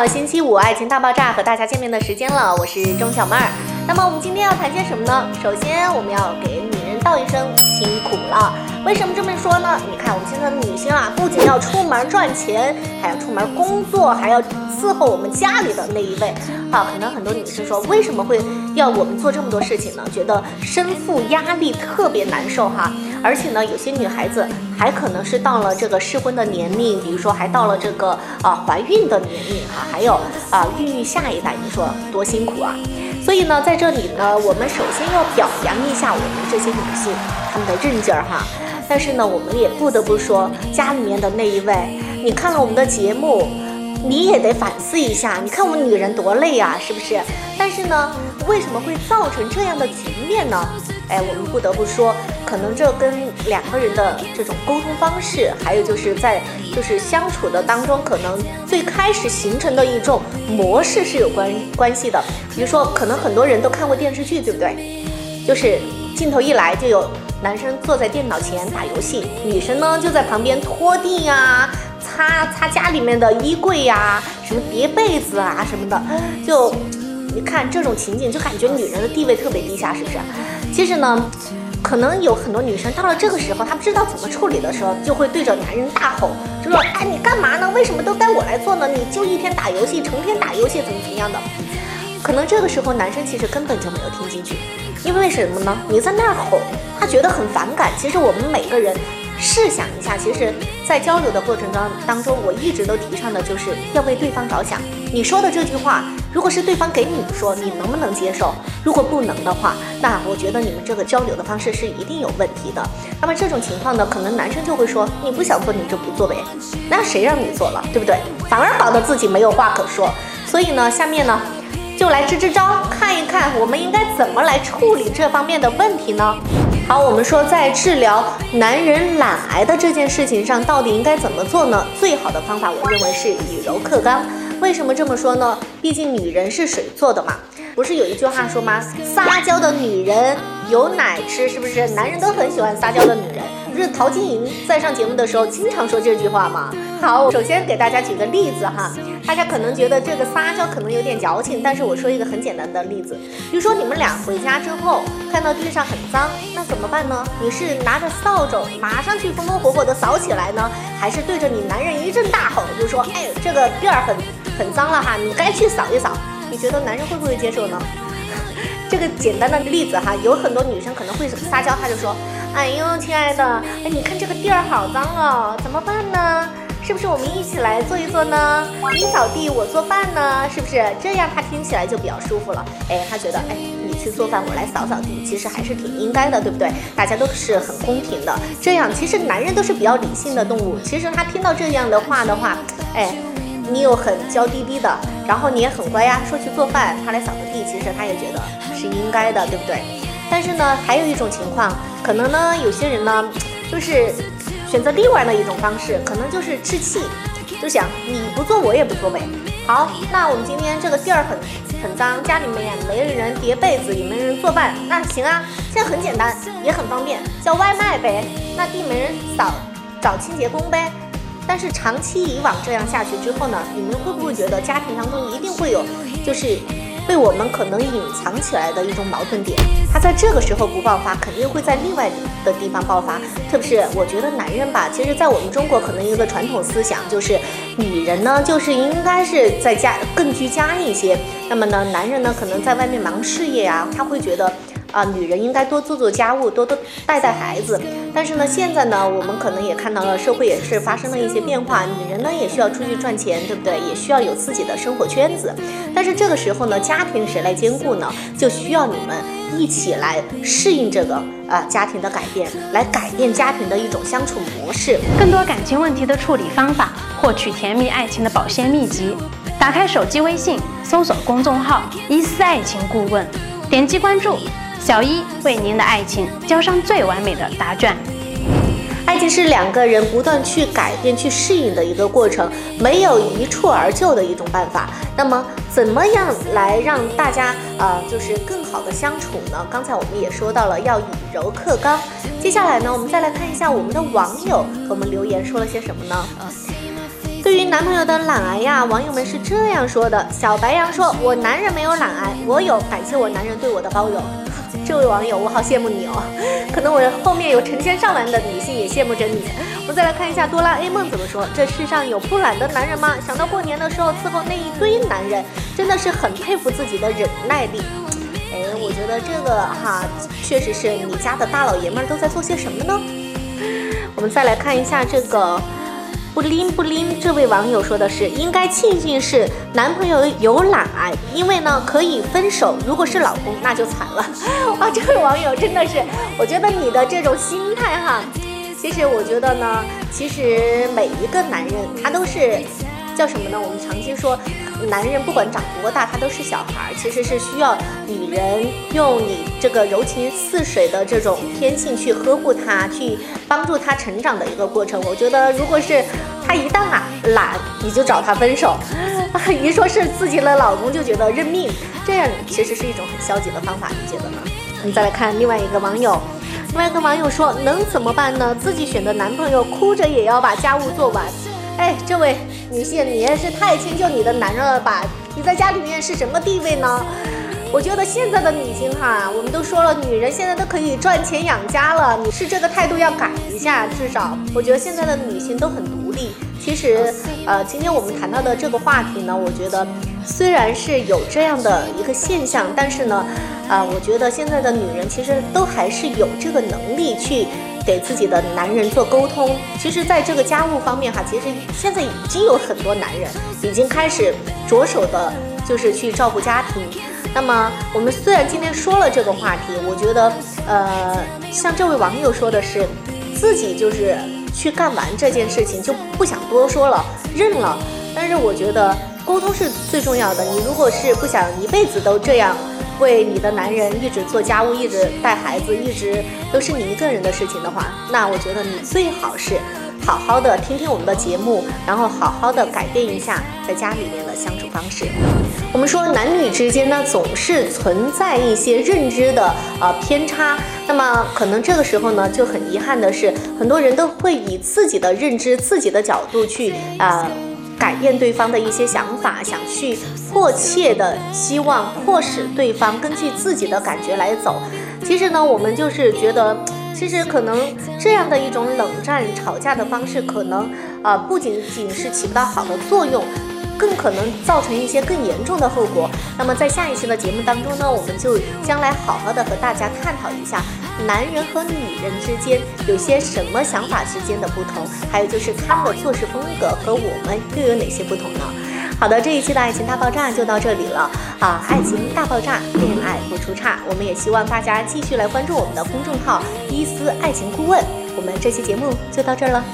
了星期五爱情大爆炸和大家见面的时间了，我是钟小妹儿。那么我们今天要谈些什么呢？首先我们要给女人道一声辛苦了。为什么这么说呢？你看我们现在的女性啊，不仅要出门赚钱，还要出门工作，还要伺候我们家里的那一位。啊，可能很多女生说，为什么会要我们做这么多事情呢？觉得身负压力特别难受哈。而且呢，有些女孩子还可能是到了这个适婚的年龄，比如说还到了这个啊怀孕的年龄哈，还有啊孕育下一代，你说多辛苦啊！所以呢，在这里呢，我们首先要表扬一下我们这些女性她们的韧劲儿哈。但是呢，我们也不得不说，家里面的那一位，你看了我们的节目，你也得反思一下。你看我们女人多累啊，是不是？但是呢，为什么会造成这样的局面呢？哎，我们不得不说，可能这跟两个人的这种沟通方式，还有就是在就是相处的当中，可能最开始形成的一种模式是有关关系的。比如说，可能很多人都看过电视剧，对不对？就是镜头一来就有。男生坐在电脑前打游戏，女生呢就在旁边拖地呀、擦擦家里面的衣柜呀、什么叠被子啊什么的，就你看这种情景，就感觉女人的地位特别低下，是不是？其实呢，可能有很多女生到了这个时候，她不知道怎么处理的时候，就会对着男人大吼，就说：“哎，你干嘛呢？为什么都该我来做呢？你就一天打游戏，成天打游戏，怎么怎么样的？”可能这个时候男生其实根本就没有听进去。因为什么呢？你在那儿吼，他觉得很反感。其实我们每个人试想一下，其实，在交流的过程当当中，我一直都提倡的就是要为对方着想。你说的这句话，如果是对方给你说，你能不能接受？如果不能的话，那我觉得你们这个交流的方式是一定有问题的。那么这种情况呢，可能男生就会说，你不想做你就不做呗，那谁让你做了，对不对？反而搞得自己没有话可说。所以呢，下面呢。就来支支招，看一看我们应该怎么来处理这方面的问题呢？好，我们说在治疗男人懒癌的这件事情上，到底应该怎么做呢？最好的方法，我认为是以柔克刚。为什么这么说呢？毕竟女人是水做的嘛，不是有一句话说吗？撒娇的女人有奶吃，是不是？男人都很喜欢撒娇的女人。不是陶晶莹在上节目的时候经常说这句话吗？好，首先给大家举个例子哈，大家可能觉得这个撒娇可能有点矫情，但是我说一个很简单的例子，比如说你们俩回家之后看到地上很脏，那怎么办呢？你是拿着扫帚马上去风风火火的扫起来呢，还是对着你男人一阵大吼，就说哎这个地儿很很脏了哈，你该去扫一扫？你觉得男人会不会接受呢？这个简单的例子哈，有很多女生可能会撒娇，她就说。哎呦，亲爱的，哎，你看这个地儿好脏哦，怎么办呢？是不是我们一起来做一做呢？你扫地，我做饭呢，是不是？这样他听起来就比较舒服了。哎，他觉得，哎，你去做饭，我来扫扫地，其实还是挺应该的，对不对？大家都是很公平的。这样，其实男人都是比较理性的动物。其实他听到这样的话的话，哎，你又很娇滴滴的，然后你也很乖呀，说去做饭，他来扫个地，其实他也觉得是应该的，对不对？但是呢，还有一种情况，可能呢，有些人呢，就是选择另外的一种方式，可能就是置气，就想你不做我也不做呗。好，那我们今天这个地儿很很脏，家里面也没人叠被子，也没人做饭，那行啊，现在很简单，也很方便，叫外卖呗。那地没人扫，找清洁工呗。但是长期以往这样下去之后呢，你们会不会觉得家庭当中一定会有，就是？被我们可能隐藏起来的一种矛盾点，他在这个时候不爆发，肯定会在另外的地方爆发。特别是我觉得男人吧，其实，在我们中国可能一个传统思想就是，女人呢就是应该是在家更居家一些，那么呢，男人呢可能在外面忙事业啊，他会觉得。啊，女人应该多做做家务，多多带带孩子。但是呢，现在呢，我们可能也看到了社会也是发生了一些变化，女人呢也需要出去赚钱，对不对？也需要有自己的生活圈子。但是这个时候呢，家庭谁来兼顾呢？就需要你们一起来适应这个啊家庭的改变，来改变家庭的一种相处模式。更多感情问题的处理方法，获取甜蜜爱情的保鲜秘籍，打开手机微信，搜索公众号“一丝爱情顾问”，点击关注。小一为您的爱情交上最完美的答卷。爱情是两个人不断去改变、去适应的一个过程，没有一蹴而就的一种办法。那么，怎么样来让大家呃，就是更好的相处呢？刚才我们也说到了要以柔克刚。接下来呢，我们再来看一下我们的网友给我们留言说了些什么呢？对于男朋友的懒癌呀，网友们是这样说的：小白羊说，我男人没有懒癌，我有，感谢我男人对我的包容。这位网友，我好羡慕你哦，可能我后面有成千上万的女性也羡慕着你。我们再来看一下哆啦 A 梦怎么说：这世上有不懒的男人吗？想到过年的时候伺候那一堆男人，真的是很佩服自己的忍耐力。哎，我觉得这个哈，确实是你家的大老爷们都在做些什么呢？我们再来看一下这个。不灵不灵，这位网友说的是应该庆幸是男朋友有懒癌，因为呢可以分手。如果是老公，那就惨了。啊，这位网友真的是，我觉得你的这种心态哈，其实我觉得呢，其实每一个男人他都是。叫什么呢？我们常期说，男人不管长多大，他都是小孩儿，其实是需要女人用你这个柔情似水的这种天性去呵护他，去帮助他成长的一个过程。我觉得，如果是他一旦啊懒，你就找他分手；一说是自己的老公，就觉得认命，这样其实是一种很消极的方法，你觉得呢？我们再来看另外一个网友，另外一个网友说，能怎么办呢？自己选的男朋友，哭着也要把家务做完。哎，这位女性，你也是太迁就你的男人了吧？你在家里面是什么地位呢？我觉得现在的女性哈，我们都说了，女人现在都可以赚钱养家了，你是这个态度要改一下。至少，我觉得现在的女性都很独立。其实，呃，今天我们谈到的这个话题呢，我觉得虽然是有这样的一个现象，但是呢，啊，我觉得现在的女人其实都还是有这个能力去。给自己的男人做沟通，其实，在这个家务方面哈，其实现在已经有很多男人已经开始着手的，就是去照顾家庭。那么，我们虽然今天说了这个话题，我觉得，呃，像这位网友说的是，自己就是去干完这件事情就不想多说了，认了。但是，我觉得沟通是最重要的。你如果是不想一辈子都这样。为你的男人一直做家务，一直带孩子，一直都是你一个人的事情的话，那我觉得你最好是好好的听听我们的节目，然后好好的改变一下在家里面的相处方式。我们说男女之间呢，总是存在一些认知的呃偏差，那么可能这个时候呢，就很遗憾的是，很多人都会以自己的认知、自己的角度去啊。改变对方的一些想法，想去迫切的希望迫使对方根据自己的感觉来走。其实呢，我们就是觉得，其实可能这样的一种冷战、吵架的方式，可能啊不仅仅是起不到好的作用。更可能造成一些更严重的后果。那么在下一期的节目当中呢，我们就将来好好的和大家探讨一下，男人和女人之间有些什么想法之间的不同，还有就是他们的做事风格和我们又有哪些不同呢？好的，这一期的爱情大爆炸就到这里了啊！爱情大爆炸，恋爱不出差。我们也希望大家继续来关注我们的公众号“伊思爱情顾问”。我们这期节目就到这儿了。